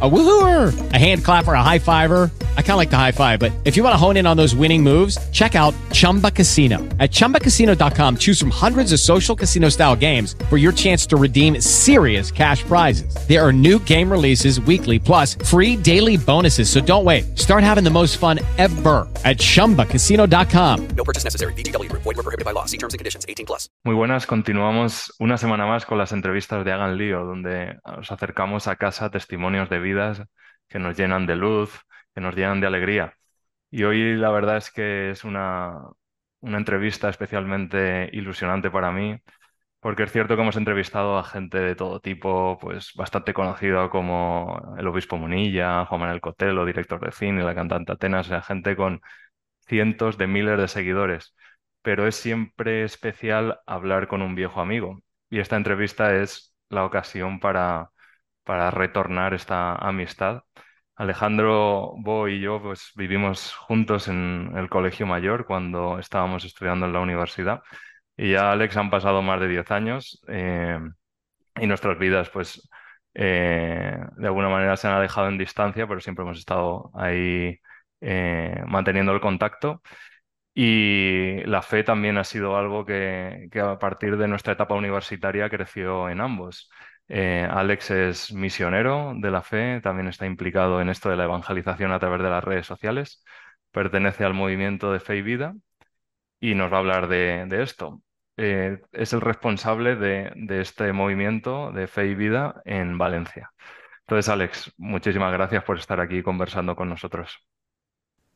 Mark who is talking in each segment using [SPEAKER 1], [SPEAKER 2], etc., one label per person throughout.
[SPEAKER 1] A woohooer, a hand clapper, a high fiver. I kind of like the high five, but if you want to hone in on those winning moves, check out Chumba Casino. At ChumbaCasino.com, choose from hundreds of social casino style games for your chance to redeem serious cash prizes. There are new game releases weekly, plus free daily bonuses. So don't wait. Start having the most fun ever at ChumbaCasino.com.
[SPEAKER 2] No purchase necessary. BGW. Void were prohibited by law. See terms and conditions. 18 plus.
[SPEAKER 3] Muy buenas, continuamos una semana más con las entrevistas de Hagan Lío, donde os acercamos a casa testimonios de que nos llenan de luz, que nos llenan de alegría. Y hoy la verdad es que es una, una entrevista especialmente ilusionante para mí, porque es cierto que hemos entrevistado a gente de todo tipo, pues bastante conocido como el obispo Munilla, Juan Manuel Cotelo, director de cine, la cantante Atenas, gente con cientos de miles de seguidores. Pero es siempre especial hablar con un viejo amigo. Y esta entrevista es la ocasión para, para retornar esta amistad. Alejandro Bo y yo pues, vivimos juntos en el colegio mayor cuando estábamos estudiando en la universidad y ya Alex han pasado más de 10 años eh, y nuestras vidas pues eh, de alguna manera se han alejado en distancia, pero siempre hemos estado ahí eh, manteniendo el contacto. Y la fe también ha sido algo que, que a partir de nuestra etapa universitaria creció en ambos. Eh, Alex es misionero de la fe, también está implicado en esto de la evangelización a través de las redes sociales, pertenece al movimiento de Fe y Vida y nos va a hablar de, esto. Eh, es el responsable de, este movimiento de Fe y Vida en Valencia. Entonces, Alex, muchísimas gracias por estar aquí conversando con nosotros.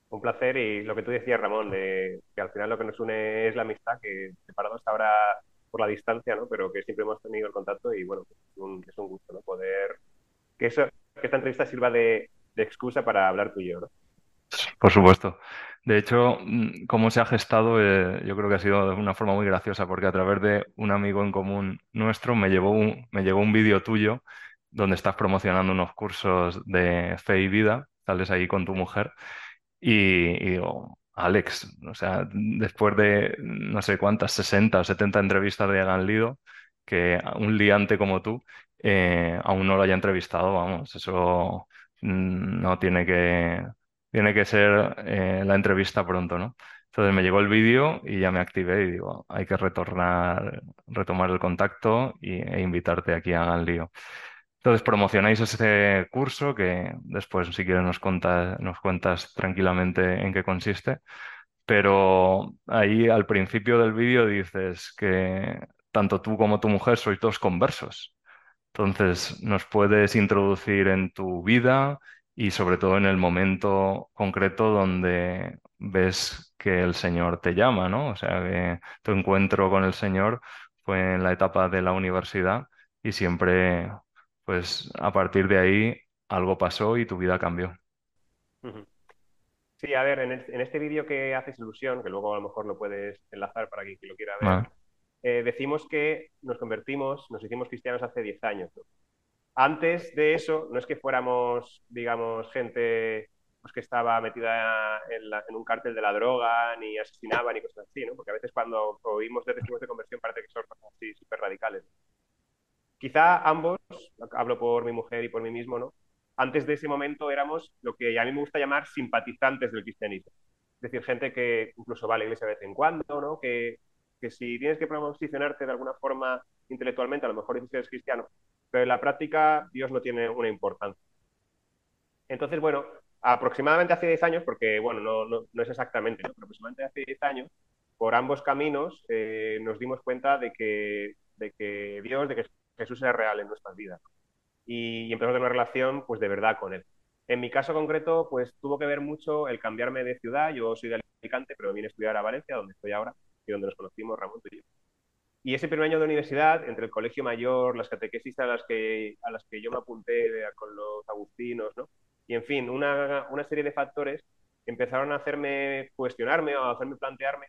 [SPEAKER 4] Un placer y lo que tú decías, Ramón, de que al final lo que nos une es la amistad, que separados ahora por la distancia, ¿no? Pero que siempre hemos tenido el contacto y bueno, es un, es un gusto, ¿no? Poder que, eso, que esta entrevista sirva de, de, excusa para hablar tú y yo, ¿no?
[SPEAKER 3] Por supuesto. De hecho, mm, cómo se ha gestado, eh, yo creo que ha sido de una forma muy graciosa, porque a través de un amigo en común nuestro me, llevó un, me llegó un vídeo tuyo donde estás promocionando unos cursos de fe y vida, sales ahí con tu mujer, y, y digo, Alex. O sea, después de no sé cuántas, 60 o 70 entrevistas de Hagan Lido, que un liante como tú eh, aún no lo haya entrevistado, vamos, eso mm, no tiene que, tiene que ser eh, la entrevista pronto, ¿no? Entonces me llegó el vídeo y ya me activé y digo, hay que retornar, retomar el contacto y, e invitarte aquí a Hagan Lío. Entonces promocionáis ese curso que después, si quieres, nos, nos cuentas tranquilamente en qué consiste. Pero ahí al principio del vídeo dices que tanto tú como tu mujer sois dos conversos. Entonces, ¿nos puedes introducir en tu vida y sobre todo en el momento concreto donde ves que el Señor te llama, ¿no? O sea, que tu encuentro con el Señor fue en la etapa de la universidad y siempre pues a partir de ahí algo pasó y tu vida cambió.
[SPEAKER 4] Sí, a ver, en, este vídeo que haces ilusión, que luego a lo mejor lo puedes enlazar para quien lo quiera ver, eh, decimos que nos convertimos, nos hicimos cristianos hace 10 años. Antes de eso, no es que fuéramos, digamos, gente pues, que estaba metida en, un cártel de la droga, ni asesinaba, ni cosas así, ¿no? Porque a veces cuando oímos de testigos de conversión parece que son cosas así súper radicales. Quizá ambos, hablo por mi mujer y por mí mismo, ¿no? Antes de ese momento éramos lo que a mí me gusta llamar simpatizantes del cristianismo. Es decir, gente que incluso va a la iglesia de vez en cuando, ¿no? Que, si tienes que posicionarte de alguna forma intelectualmente, a lo mejor dices eres cristiano, pero en la práctica Dios no tiene una importancia. Entonces, bueno, aproximadamente hace 10 años, porque bueno, no, no, no es exactamente, pero aproximadamente hace 10 años, por ambos caminos eh, nos dimos cuenta de que, de que Dios, de que Jesús es real en nuestras vidas. Y, y empezamos a tener una relación, pues, de verdad con Él. En mi caso concreto, pues, tuvo que ver mucho el cambiarme de ciudad. Yo soy de Alicante, pero vine a estudiar a Valencia, donde estoy ahora, y donde nos conocimos Ramón y yo. Y ese primer año de universidad, entre el colegio mayor, las catequesis a las que, a las que yo me apunté con los agustinos, ¿no? Y, en fin, una, una serie de factores empezaron a hacerme cuestionarme o a hacerme plantearme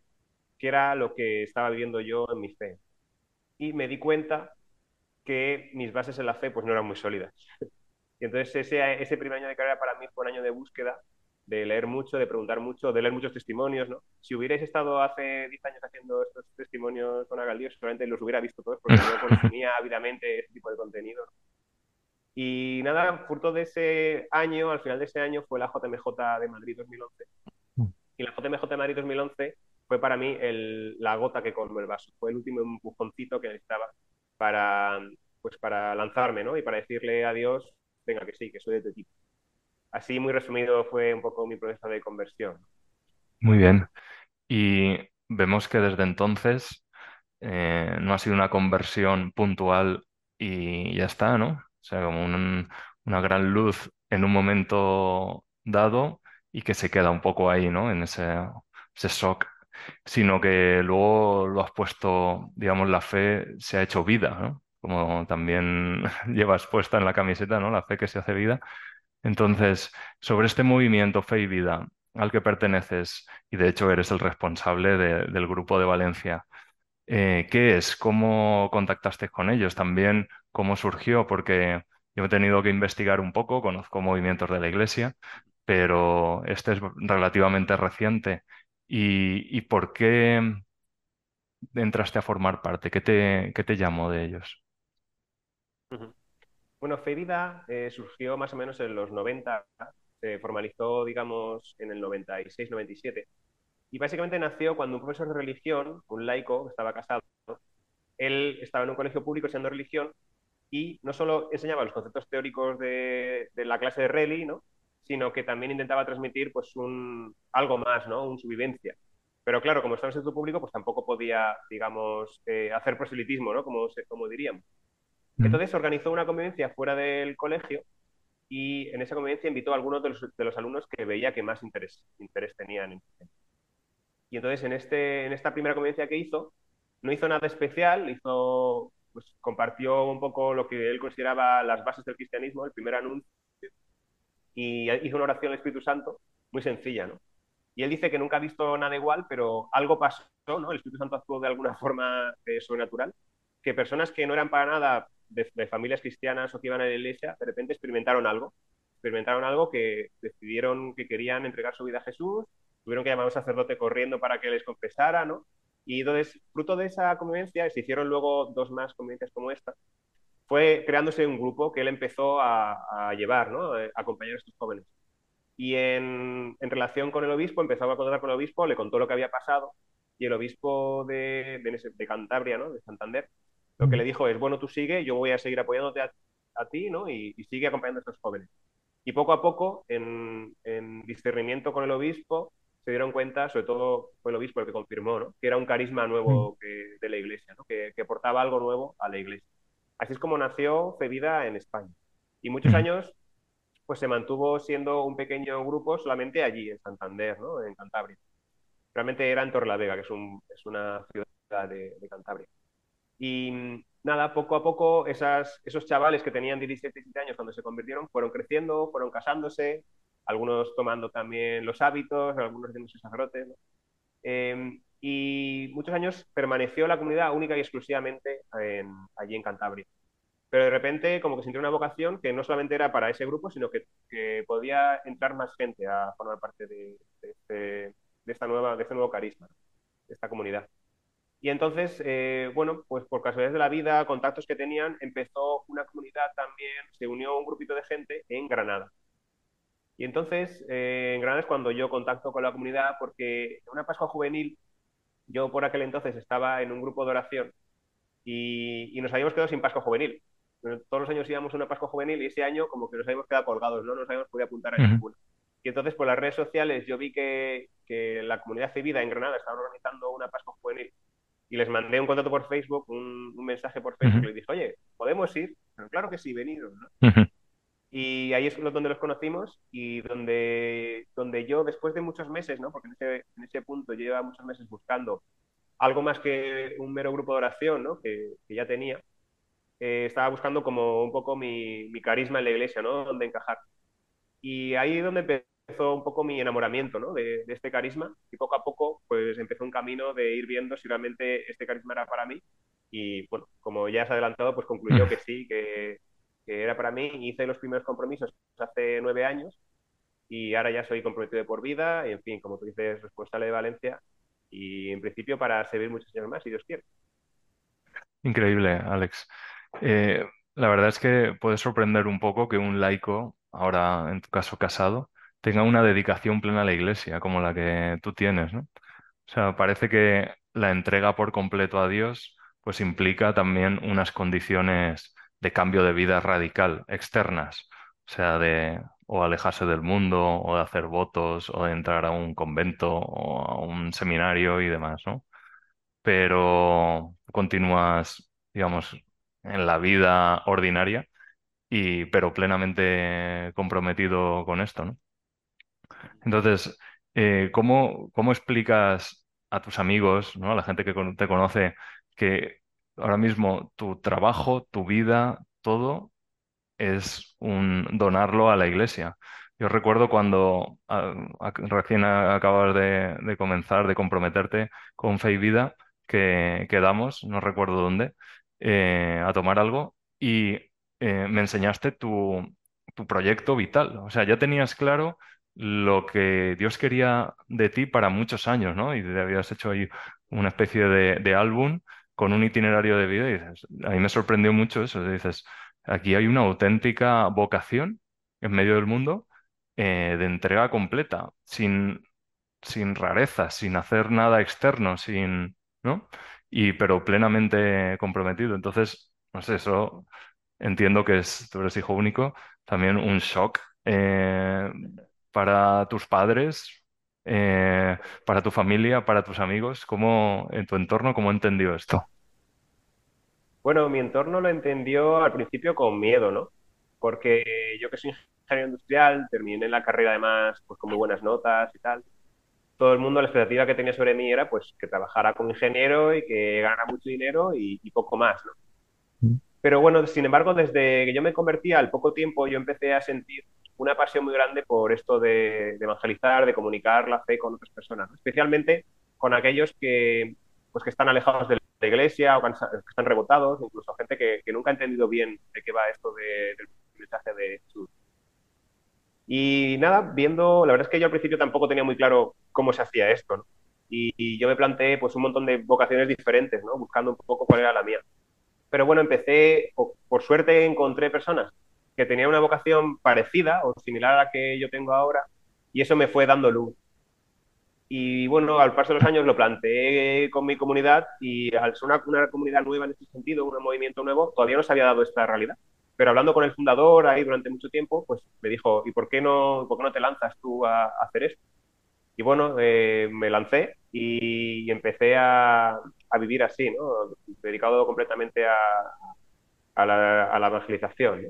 [SPEAKER 4] qué era lo que estaba viviendo yo en mi fe. Y me di cuenta que mis bases en la fe pues no eran muy sólidas. Y entonces ese, ese primer año de carrera para mí fue un año de búsqueda de leer mucho, de preguntar mucho, de leer muchos testimonios, ¿no? Si hubierais estado hace 10 años haciendo estos testimonios con Agaldío, seguramente los hubiera visto todos porque yo consumía ávidamente este tipo de contenido. Y nada, fruto de ese año, al final de ese año, fue la JMJ de Madrid 2011. Mm. Y la JMJ de Madrid 2011 fue para mí el, la gota que colmó el vaso. Fue el último empujoncito que necesitaba para, pues para lanzarme, ¿no? Y para decirle a Dios, venga, que sí, que soy de tu tipo. Así, muy resumido, fue un poco mi proceso de conversión.
[SPEAKER 3] Muy bien. Y vemos que desde entonces eh, no ha sido una conversión puntual y ya está, ¿no? O sea, como una gran luz en un momento dado y que se queda un poco ahí, ¿no? En ese, ese shock, sino que luego lo has puesto, digamos, la fe se ha hecho vida, ¿no? Como también llevas puesta en la camiseta, ¿no? La fe que se hace vida. Entonces, sobre este movimiento Fe y Vida al que perteneces, y de hecho eres el responsable del grupo de Valencia, eh, ¿qué es? ¿Cómo contactaste con ellos? También, ¿cómo surgió? Porque yo he tenido que investigar un poco, conozco movimientos de la Iglesia, pero este es relativamente reciente. ¿Y, por qué entraste a formar parte? ¿Qué te, qué llamó de ellos?
[SPEAKER 4] Bueno, Vida eh, surgió más o menos en los 90, se formalizó, digamos, en el 96-97 y básicamente nació cuando un profesor de religión, un laico, estaba casado, él estaba en un colegio público enseñando religión y no solo enseñaba los conceptos teóricos de, la clase de Reli, ¿no? Sino que también intentaba transmitir pues un, algo más, ¿no? Un, su vivencia. Pero claro, como estaba en sector público, pues tampoco podía, digamos, eh, hacer proselitismo, ¿no? Como, como diríamos. Entonces organizó una convivencia fuera del colegio y en esa convivencia invitó a algunos de los, de los alumnos que veía que más interés, interés tenían en y entonces en, este, en esta primera convivencia que hizo, no hizo nada especial, hizo, pues, compartió un poco lo que él consideraba las bases del cristianismo, el primer anuncio, y hizo una oración al Espíritu Santo muy sencilla, ¿no? Y él dice que nunca ha visto nada igual, pero algo pasó, ¿no? El Espíritu Santo actuó de alguna forma eh, sobrenatural, que personas que no eran para nada de, familias cristianas o que iban a la iglesia, de repente experimentaron algo, experimentaron algo que decidieron que querían entregar su vida a Jesús tuvieron que llamar a un sacerdote corriendo para que les confesara, ¿no? Y entonces, fruto de esa convivencia, se hicieron luego dos más convivencias como esta, fue creándose un grupo que él empezó a, llevar, ¿no? A acompañar a estos jóvenes. Y en, en, relación con el obispo, empezó a contactar con el obispo, le contó lo que había pasado, y el obispo de, de, Cantabria, ¿no? De Santander, lo que le dijo es, bueno, tú sigue, yo voy a seguir apoyándote a, ti, ¿no? Y, y, sigue acompañando a estos jóvenes. Y poco a poco, en, en discernimiento con el obispo, se dieron cuenta, sobre todo fue el obispo el que confirmó, ¿no? que era un carisma nuevo de la iglesia, ¿no? que, que, aportaba algo nuevo a la iglesia. Así es como nació Fevida en España. Y muchos años pues se mantuvo siendo un pequeño grupo solamente allí, en Santander, ¿no? en Cantabria. Realmente era en Torlavega, que es, un, es una ciudad de, de, Cantabria. Y nada, poco a poco esas, esos chavales que tenían 17, 17 años cuando se convirtieron fueron creciendo, fueron casándose, algunos tomando también los hábitos, algunos haciendo sacerdotes. Em, y muchos años permaneció la comunidad única y exclusivamente allí en Cantabria. Pero de repente como que sintió una vocación que no solamente era para ese grupo, sino que, podía entrar más gente a formar parte de, este, de, esta nueva, de este nuevo carisma, de esta comunidad. Y entonces, eh, bueno, pues por casualidades de la vida, contactos que tenían, empezó una comunidad también, se unió un grupito de gente en Granada. Y entonces, eh, en Granada es cuando yo contacto con la comunidad, porque en una Pascua Juvenil, yo por aquel entonces estaba en un grupo de oración y, nos habíamos quedado sin Pascua Juvenil. Todos los años íbamos a una Pascua Juvenil y ese año como que nos habíamos quedado colgados, no nos habíamos podido apuntar a ninguna. Y entonces por las redes sociales yo vi que, que la comunidad civil en Granada estaba organizando una Pascua Juvenil y les mandé un contacto por Facebook, un, mensaje por Facebook y les dije, oye, ¿podemos ir? claro que sí, venidos. ¿no? Y ahí es donde los conocimos y donde, donde yo, después de muchos meses, ¿no? porque en ese, en ese punto yo llevaba muchos meses buscando algo más que un mero grupo de oración ¿no? que, que ya tenía, eh, estaba buscando como un poco mi, mi, carisma en la iglesia, ¿no? donde encajar. Y ahí es donde empezó un poco mi enamoramiento ¿no? de, de, este carisma y poco a poco pues empezó un camino de ir viendo si realmente este carisma era para mí y bueno, como ya has adelantado, pues concluyó que sí, que que era para mí, hice los primeros compromisos hace nueve años y ahora ya soy comprometido por vida y, en fin, como tú dices, responsable de Valencia y, en principio, para servir muchos años más, si Dios quiere.
[SPEAKER 3] Increíble, Alex. Eh, la verdad es que puede sorprender un poco que un laico, ahora en tu caso casado, tenga una dedicación plena a la iglesia como la que tú tienes, ¿no? O sea, parece que la entrega por completo a Dios pues implica también unas condiciones de cambio de vida radical, externas, o sea, de o alejarse del mundo, o de hacer votos, o de entrar a un convento, o a un seminario y demás, ¿no? Pero continúas, digamos, en la vida ordinaria, y, pero plenamente comprometido con esto, ¿no? Entonces, eh, ¿cómo, cómo explicas a tus amigos, ¿no? a la gente que te conoce, que ahora mismo tu trabajo, tu vida, todo es un donarlo a la iglesia? Yo recuerdo cuando ah, recién acabas de, comenzar, de comprometerte con Fe y Vida, que quedamos, no recuerdo dónde, eh, a tomar algo y eh, me enseñaste tu, proyecto vital. O sea, ya tenías claro lo que Dios quería de ti para muchos años, ¿no? Y te habías hecho ahí una especie de álbum con un itinerario de vida y dices, a mí me sorprendió mucho eso. Dices, aquí hay una auténtica vocación en medio del mundo eh, de entrega completa, sin, sin rarezas, sin hacer nada externo, sin, ¿no? Y pero plenamente comprometido. Entonces, no sé, eso entiendo que es, tú eres hijo único, también un shock eh, para tus padres, eh, para tu familia, para tus amigos? ¿Cómo, en tu entorno, cómo entendió esto?
[SPEAKER 4] Bueno, mi entorno lo entendió al principio con miedo, ¿no? Porque yo que soy ingeniero industrial, terminé la carrera además pues, con muy buenas notas y tal. Todo el mundo, la expectativa que tenía sobre mí era pues que trabajara como ingeniero y que ganara mucho dinero y, y poco más, ¿no? Mm. Pero bueno, sin embargo, desde que yo me convertí al poco tiempo, yo empecé a sentir una pasión muy grande por esto de, evangelizar, de comunicar la fe con otras personas, especialmente con aquellos que, pues, que están alejados de la iglesia o que están rebotados, incluso gente que, nunca ha entendido bien de qué va esto del mensaje de Jesús. Y nada, viendo, la verdad es que yo al principio tampoco tenía muy claro cómo se hacía esto, y, yo me planteé pues un montón de vocaciones diferentes, ¿no? Buscando un poco cuál era la mía. Pero bueno, empecé, por suerte encontré personas que tenía una vocación parecida o similar a la que yo tengo ahora y eso me fue dando luz. Y bueno, al paso de los años lo planteé con mi comunidad y al ser una, comunidad nueva en ese sentido, un movimiento nuevo, todavía no se había dado esta realidad. Pero hablando con el fundador ahí durante mucho tiempo, pues me dijo, ¿y por qué no, por qué no te lanzas tú a, hacer esto? Y bueno, eh, me lancé y, empecé a, a, vivir así, ¿no? Dedicado completamente a, a la, a la evangelización. ¿no?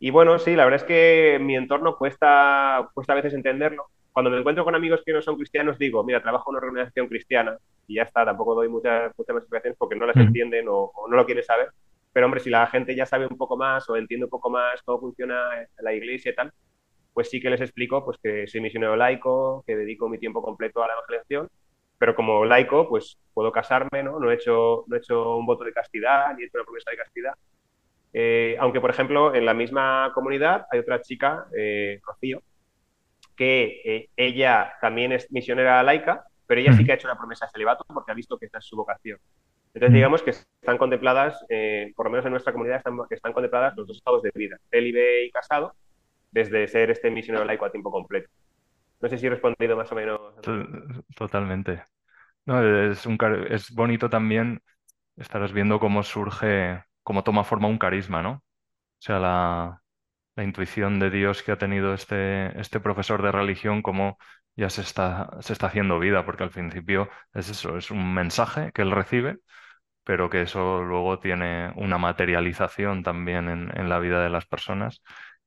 [SPEAKER 4] Y bueno, sí, la verdad es que mi entorno cuesta, cuesta a veces entenderlo. Cuando me encuentro con amigos que no son cristianos, digo, mira, trabajo en una organización cristiana y ya está, tampoco doy muchas, muchas más explicaciones porque no las entienden o, no lo quieren saber. Pero hombre, si la gente ya sabe un poco más o entiende un poco más cómo funciona la iglesia y tal, pues sí que les explico pues que soy misionero laico, que dedico mi tiempo completo a la evangelización, pero como laico, pues puedo casarme, ¿no? No he hecho, no he hecho un voto de castidad, ni he hecho una promesa de castidad, eh, aunque, por ejemplo, en la misma comunidad hay otra chica, eh, Rocío, que eh, ella también es misionera laica, pero ella sí que ha hecho una promesa de celibato porque ha visto que esta es su vocación. Entonces, digamos que están contempladas, por lo menos en nuestra comunidad, están, están contempladas los dos estados de vida, célibe y casado, desde ser este misionero laico a tiempo completo. No sé si he respondido más o menos.
[SPEAKER 3] Totalmente. No, es, un, es bonito también, estarás viendo cómo surge cómo toma forma un carisma, ¿no? O sea, la, intuición de Dios que ha tenido este, este profesor de religión, cómo ya se está, se está haciendo vida, porque al principio es eso, es un mensaje que él recibe, pero que eso luego tiene una materialización también en, la vida de las personas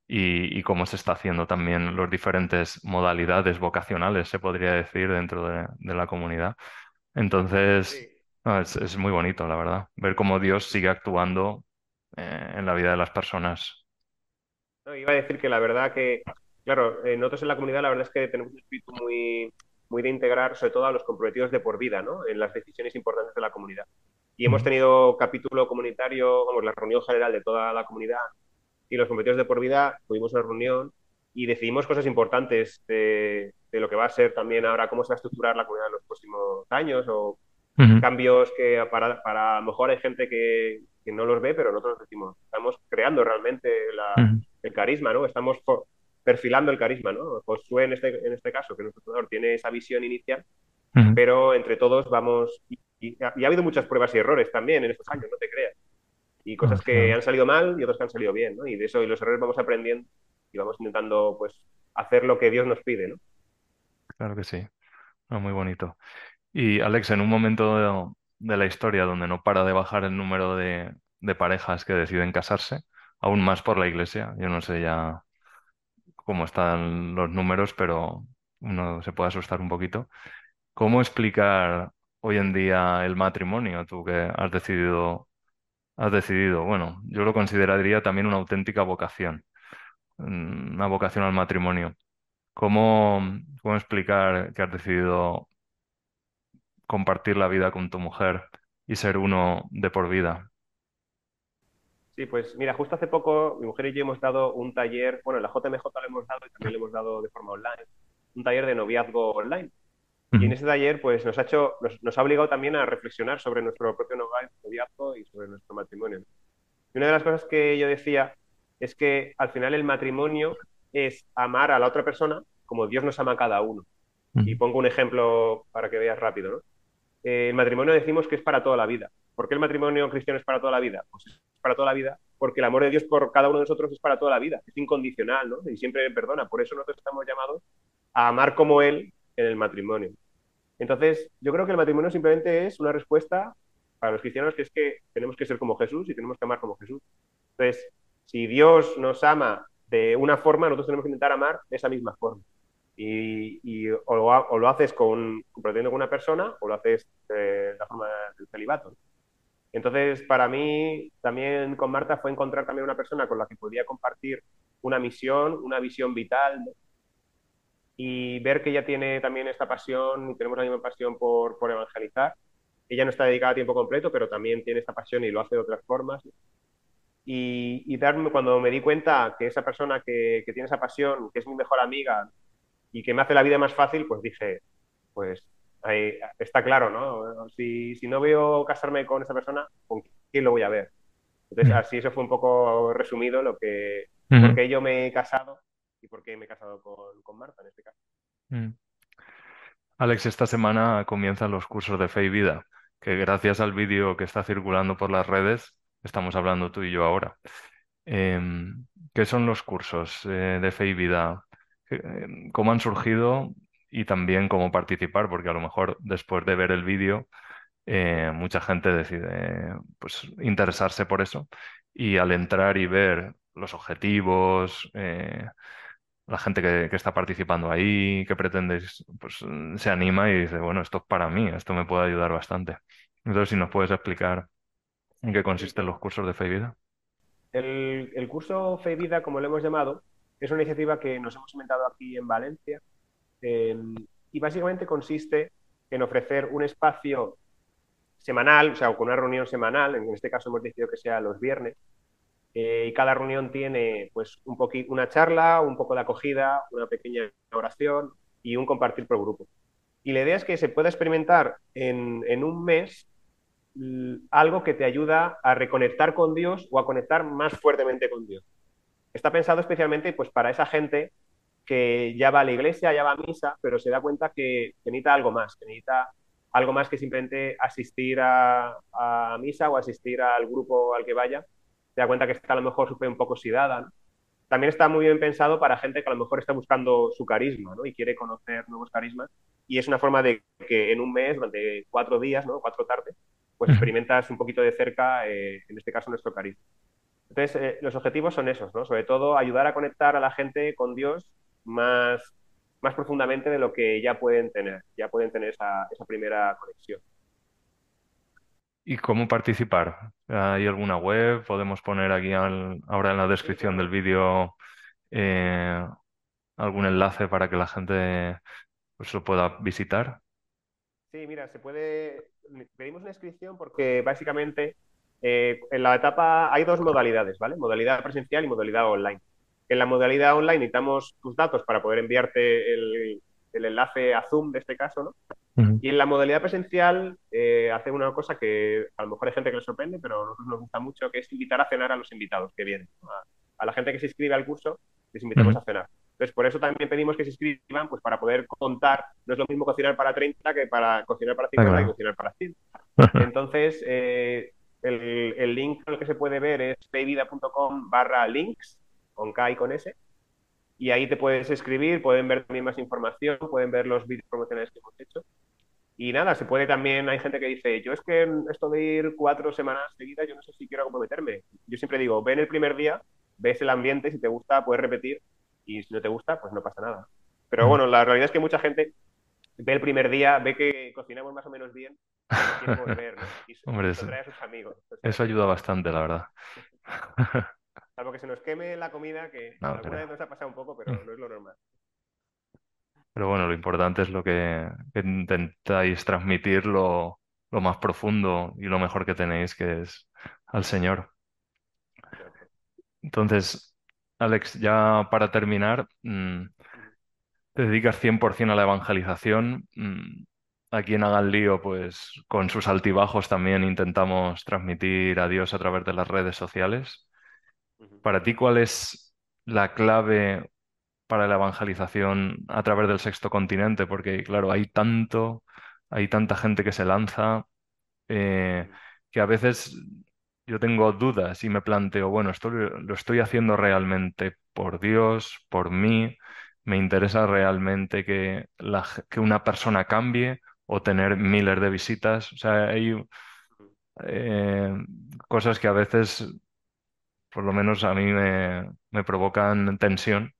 [SPEAKER 3] y, cómo se está haciendo también las diferentes modalidades vocacionales, se podría decir, dentro de, la comunidad. Entonces, es, muy bonito, la verdad, ver cómo Dios sigue actuando eh, en la vida de las personas.
[SPEAKER 4] iba a decir que la verdad que, claro, eh, nosotros en la comunidad la verdad es que tenemos un espíritu muy, muy de integrar sobre todo a los comprometidos de por vida, ¿no? En las decisiones importantes de la comunidad. Y hemos tenido capítulo comunitario, vamos, la reunión general de toda la comunidad y los comprometidos de por vida tuvimos una reunión y decidimos cosas importantes de, lo que va a ser también ahora, cómo se va a estructurar la comunidad en los próximos años o cambios que para, para, a lo mejor hay gente que, que, no los ve, pero nosotros decimos, estamos creando realmente el carisma, ¿no? Estamos perfilando el carisma, ¿no? Josué en este, en este caso, que nuestro fundador tiene esa visión inicial, pero entre todos vamos, y, ha habido muchas pruebas y errores también en estos años, no te creas, y cosas que han salido mal y otras que han salido bien, ¿no? Y de eso y los errores vamos aprendiendo y vamos intentando, pues, hacer lo que Dios nos pide, ¿no?
[SPEAKER 3] Claro que sí, muy bonito. Y Alex, en un momento de, la historia donde no para de bajar el número de, de parejas que deciden casarse, aún más por la iglesia, yo no sé ya cómo están los números, pero uno se puede asustar un poquito. ¿Cómo explicar hoy en día el matrimonio, tú que has decidido, has decidido, bueno, yo lo consideraría también una auténtica vocación, mm, una vocación al matrimonio. ¿Cómo, cómo explicar que has decidido compartir la vida con tu mujer y ser uno de por vida?
[SPEAKER 4] Sí, pues mira, justo hace poco mi mujer y yo hemos dado un taller, bueno, en la JMJ lo hemos dado y también lo hemos dado de forma online, un taller de noviazgo online. Y en ese taller, pues nos ha hecho, nos, ha obligado también a reflexionar sobre nuestro propio noviazgo y sobre nuestro matrimonio. Y una de las cosas que yo decía es que al final el matrimonio es amar a la otra persona como Dios nos ama a cada uno. Y pongo un ejemplo para que veas rápido, ¿no? Eh, el matrimonio decimos que es para toda la vida. ¿Por qué el matrimonio cristiano es para toda la vida? Pues es para toda la vida porque el amor de Dios por cada uno de nosotros es para toda la vida, es incondicional, ¿no? Y siempre perdona. Por eso nosotros estamos llamados a amar como Él en el matrimonio. Entonces, yo creo que el matrimonio simplemente es una respuesta para los cristianos que es que tenemos que ser como Jesús y tenemos que amar como Jesús. Entonces, si Dios nos ama de una forma, nosotros tenemos que intentar amar de esa misma forma. Y, o, lo, haces con, comprometiendo con una persona o lo haces de la forma del celibato. Entonces, para mí, también con Marta fue encontrar también una persona con la que podía compartir una misión, una visión vital, y ver que ella tiene también esta pasión y tenemos la misma pasión por, por evangelizar. Ella no está dedicada a tiempo completo, pero también tiene esta pasión y lo hace de otras formas. Y, y darme, cuando me di cuenta que esa persona que, que tiene esa pasión, que es mi mejor amiga y que me hace la vida más fácil, pues dije, pues ahí está claro, ¿no? Si, si, no veo casarme con esa persona, ¿con quién lo voy a ver? Entonces, así eso fue un poco resumido lo que, por qué yo me he casado y por qué me he casado con, con Marta en este caso.
[SPEAKER 3] Alex, esta semana comienzan los cursos de Fe y Vida, que gracias al vídeo que está circulando por las redes, estamos hablando tú y yo ahora. Em, ¿qué son los cursos eh, de Fe y Vida? Em, ¿Cómo han surgido? y también cómo participar, porque a lo mejor después de ver el vídeo eh, mucha gente decide pues, interesarse por eso y al entrar y ver los objetivos, eh, la gente que, está participando ahí, que pretendéis, pues se anima y dice, bueno, esto es para mí, esto me puede ayudar bastante. Entonces, si nos puedes explicar en qué consisten los cursos de Fe y Vida.
[SPEAKER 4] El, el curso Fe y Vida, como lo hemos llamado, es una iniciativa que nos hemos inventado aquí en Valencia Em, y básicamente consiste en ofrecer un espacio semanal, o sea, con una reunión semanal, en este caso hemos decidido que sea los viernes, eh, y cada reunión tiene pues un una charla, un poco de acogida, una pequeña oración y un compartir por grupo. Y la idea es que se pueda experimentar en, en un mes algo que te ayuda a reconectar con Dios o a conectar más fuertemente con Dios. Está pensado especialmente pues, para esa gente que ya va a la iglesia, ya va a misa, pero se da cuenta que, necesita algo más, que necesita algo más que simplemente asistir a, misa o asistir al grupo al que vaya. Se da cuenta que está a lo mejor súper un poco oxidada. También está muy bien pensado para gente que a lo mejor está buscando su carisma ¿no? y quiere conocer nuevos carismas. Y es una forma de que en un mes, durante cuatro días, ¿no? cuatro tardes, pues experimentas un poquito de cerca, eh, en este caso, nuestro carisma. Entonces, eh, los objetivos son esos, ¿no? Sobre todo, ayudar a conectar a la gente con Dios más, más profundamente de lo que ya pueden tener, ya pueden tener esa, esa primera conexión.
[SPEAKER 3] ¿Y cómo participar? ¿Hay alguna web? ¿Podemos poner aquí ahora en la descripción del vídeo eh, algún enlace para que la gente pues, lo pueda visitar?
[SPEAKER 4] Sí, mira, se puede. Pedimos una inscripción porque básicamente eh, en la etapa hay dos modalidades, ¿vale? Modalidad presencial y modalidad online En la modalidad online necesitamos tus datos para poder enviarte el, el enlace a Zoom de este caso, ¿no? Y en la modalidad presencial eh, hace una cosa que a lo mejor hay gente que le sorprende, pero a nosotros nos gusta mucho, que es invitar a cenar a los invitados que vienen. A, la gente que se inscribe al curso, les invitamos a cenar. Entonces, por eso también pedimos que se inscriban, pues para poder contar, no es lo mismo cocinar para 30 que para cocinar para 50 y cocinar para 100. Entonces, eh, el, el, link al que se puede ver es payvida.com barra links, con K y con S, y ahí te puedes escribir, pueden ver también más información, pueden ver los vídeos promocionales que hemos hecho. Y nada, se puede también, hay gente que dice, yo es que esto de ir cuatro semanas seguidas, yo no sé si quiero comprometerme. Yo siempre digo, ven el primer día, ves el ambiente, si te gusta, puedes repetir, y si no te gusta, pues no pasa nada. Pero bueno, la realidad es que mucha gente ve el primer día, ve que cocinamos más o menos bien, quiere volver, Y
[SPEAKER 3] Hombre, eso, a sus amigos. eso ayuda bastante, la verdad.
[SPEAKER 4] Salvo que se nos queme la comida, que alguna vez nos ha pasado un poco, pero no es lo normal.
[SPEAKER 3] Pero bueno, lo importante es lo que, intentáis transmitir lo, más profundo y lo mejor que tenéis, que es al Señor. Entonces, Alex, ya para terminar, mm, te dedicas 100% a la evangelización. Mm, aquí en Hagan Lío, pues con sus altibajos también intentamos transmitir a Dios a través de las redes sociales. Para ti, ¿cuál es la clave para la evangelización a través del sexto continente? Porque, claro, hay tanto, hay tanta gente que se lanza, eh, que a veces yo tengo dudas y me planteo, bueno, esto lo estoy haciendo realmente por Dios, por mí, me interesa realmente que, que una persona cambie o tener miles de visitas. O sea, hay eh, cosas que a veces por lo menos a mí me, provocan tensión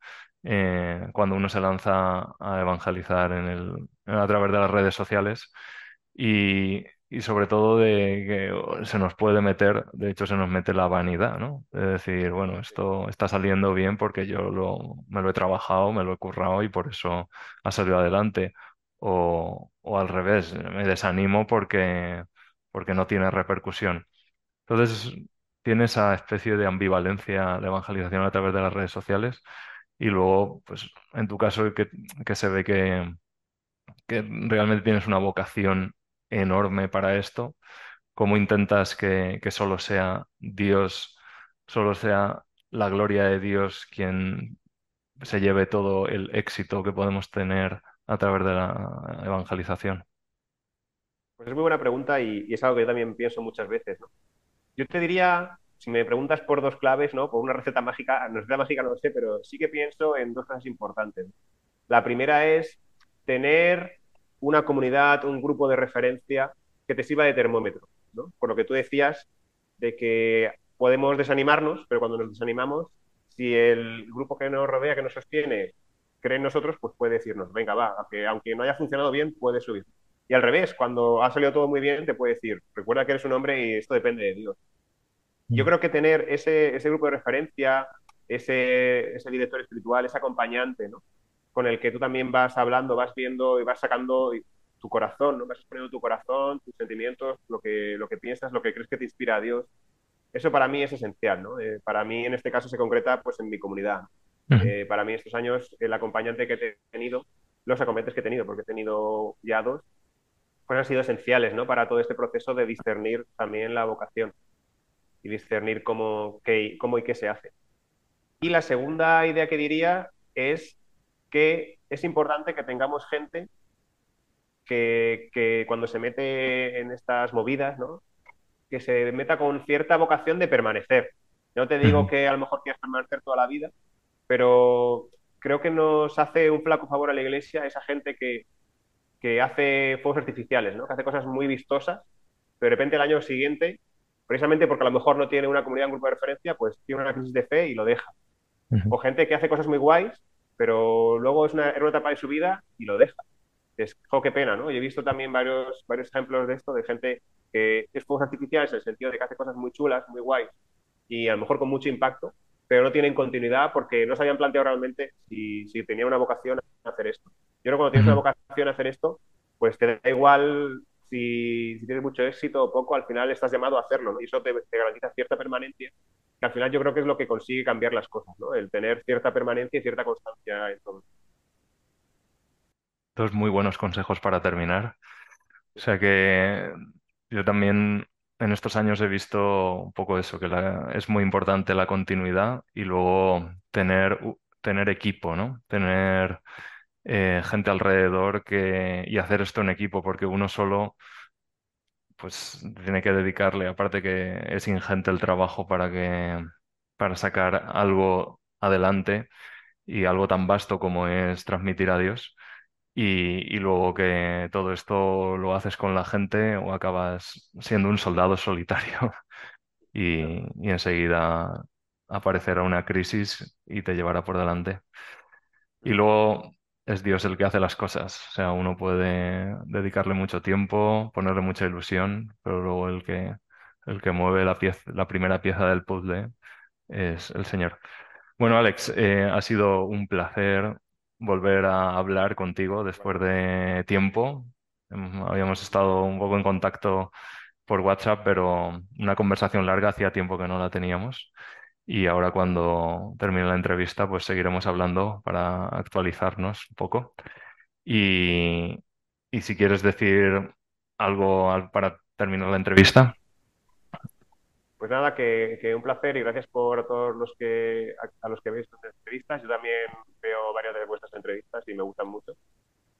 [SPEAKER 3] eh, cuando uno se lanza a evangelizar en el, a través de las redes sociales y, sobre todo de que se nos puede meter, de hecho se nos mete la vanidad, ¿no? De decir, bueno, esto está saliendo bien porque yo lo, me lo he trabajado, me lo he currado y por eso ha salido adelante. O, o al revés, me desanimo porque, porque no tiene repercusión. Entonces, tiene esa especie de ambivalencia de evangelización a través de las redes sociales y luego, pues en tu caso, que, que se ve que, que realmente tienes una vocación enorme para esto, ¿cómo intentas que, que solo sea Dios, solo sea la gloria de Dios quien se lleve todo el éxito que podemos tener a través de la evangelización?
[SPEAKER 4] Pues es muy buena pregunta y, es algo que yo también pienso muchas veces. Yo te diría, si me preguntas por dos claves, ¿no? Por una receta mágica, no receta mágica no lo sé, pero sí que pienso en dos cosas importantes. La primera es tener una comunidad, un grupo de referencia que te sirva de termómetro, ¿no? Por lo que tú decías de que podemos desanimarnos, pero cuando nos desanimamos, si el grupo que nos rodea, que nos sostiene, cree en nosotros, pues puede decirnos, venga, va, aunque, aunque no haya funcionado bien, puede subir. Y al revés, cuando ha salido todo muy bien, te puede decir, recuerda que eres un hombre y esto depende de Dios. Yo creo que tener ese, ese grupo de referencia, ese, ese, director espiritual, ese acompañante, ¿no? Con el que tú también vas hablando, vas viendo y vas sacando tu corazón, ¿no? Vas exponiendo tu corazón, tus sentimientos, lo que, lo que piensas, lo que crees que te inspira a Dios. Eso para mí es esencial, ¿no? Eh, para mí en este caso se concreta pues en mi comunidad. Eh, para mí estos años el acompañante que he tenido, los acompañantes que he tenido, porque he tenido ya dos, pues han sido esenciales, ¿no? Para todo este proceso de discernir también la vocación y discernir cómo, qué, cómo y qué se hace. Y la segunda idea que diría es que es importante que tengamos gente que, que, cuando se mete en estas movidas, ¿no? que se meta con cierta vocación de permanecer. No te digo que a lo mejor quieras permanecer toda la vida, pero creo que nos hace un flaco favor a la iglesia esa gente que, que hace fuegos artificiales, ¿no? que hace cosas muy vistosas, pero de repente el año siguiente precisamente porque a lo mejor no tiene una comunidad, un grupo de referencia, pues tiene una crisis de fe y lo deja. O gente que hace cosas muy guays, pero luego es una, una etapa de su vida y lo deja. Es, jo, qué pena, ¿no? Y he visto también varios, varios ejemplos de esto, de gente que es fuegos artificiales en el sentido de que hace cosas muy chulas, muy guays, y a lo mejor con mucho impacto, pero no tienen continuidad porque no se habían planteado realmente si, si tenía una vocación a hacer esto. Yo creo que cuando tienes una vocación a hacer esto, pues te da igual si, tienes mucho éxito o poco, al final estás llamado a hacerlo, ¿no? Y eso te, garantiza cierta permanencia que al final yo creo que es lo que consigue cambiar las cosas, ¿no? El tener cierta permanencia y cierta constancia en todo.
[SPEAKER 3] Dos muy buenos consejos para terminar. O sea que yo también en estos años he visto un poco eso, que es muy importante la continuidad y luego tener, tener equipo, ¿no? Tener eh, gente alrededor que, y hacer esto en equipo, porque uno solo pues tiene que dedicarle, aparte que es ingente el trabajo para que para sacar algo adelante y algo tan vasto como es transmitir a Dios. Y, luego que todo esto lo haces con la gente o acabas siendo un soldado solitario y, y enseguida aparecerá una crisis y te llevará por delante. Y luego es Dios el que hace las cosas. O sea, uno puede dedicarle mucho tiempo, ponerle mucha ilusión, pero luego el que, el que mueve la, pieza, la primera pieza del puzzle es el Señor. Bueno, Alex, eh, ha sido un placer volver a hablar contigo después de tiempo. Em, habíamos estado un poco en contacto por WhatsApp, pero una conversación larga hacía tiempo que no la teníamos. Y ahora cuando termine la entrevista, pues seguiremos hablando para actualizarnos un poco. Y, y si quieres decir algo para terminar la entrevista.
[SPEAKER 4] Pues nada, que, un placer y gracias por todos los que a, los que veis las entrevistas. Yo también veo varias de vuestras entrevistas y me gustan mucho.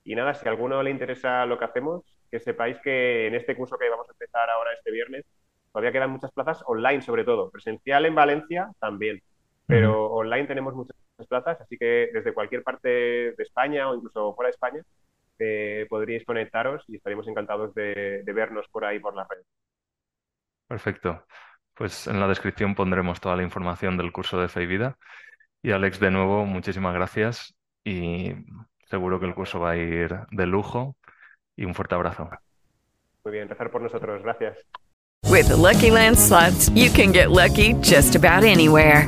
[SPEAKER 4] Y nada, si a alguno le interesa lo que hacemos, que sepáis que en este curso que vamos a empezar ahora este viernes, Todavía quedan muchas plazas online, sobre todo. Presencial en Valencia también. Pero online tenemos muchas plazas, así que desde cualquier parte de España o incluso fuera de España eh, podríais conectaros y estaríamos encantados de, vernos por ahí por las redes.
[SPEAKER 3] Perfecto. Pues en la descripción pondremos toda la información del curso de Fe y Vida. Y Alex, de nuevo, muchísimas gracias y seguro que el curso va a ir de lujo y un fuerte abrazo.
[SPEAKER 4] Muy bien, rezar por nosotros. Gracias.
[SPEAKER 5] With the Lucky Land slots, you can get lucky just about anywhere.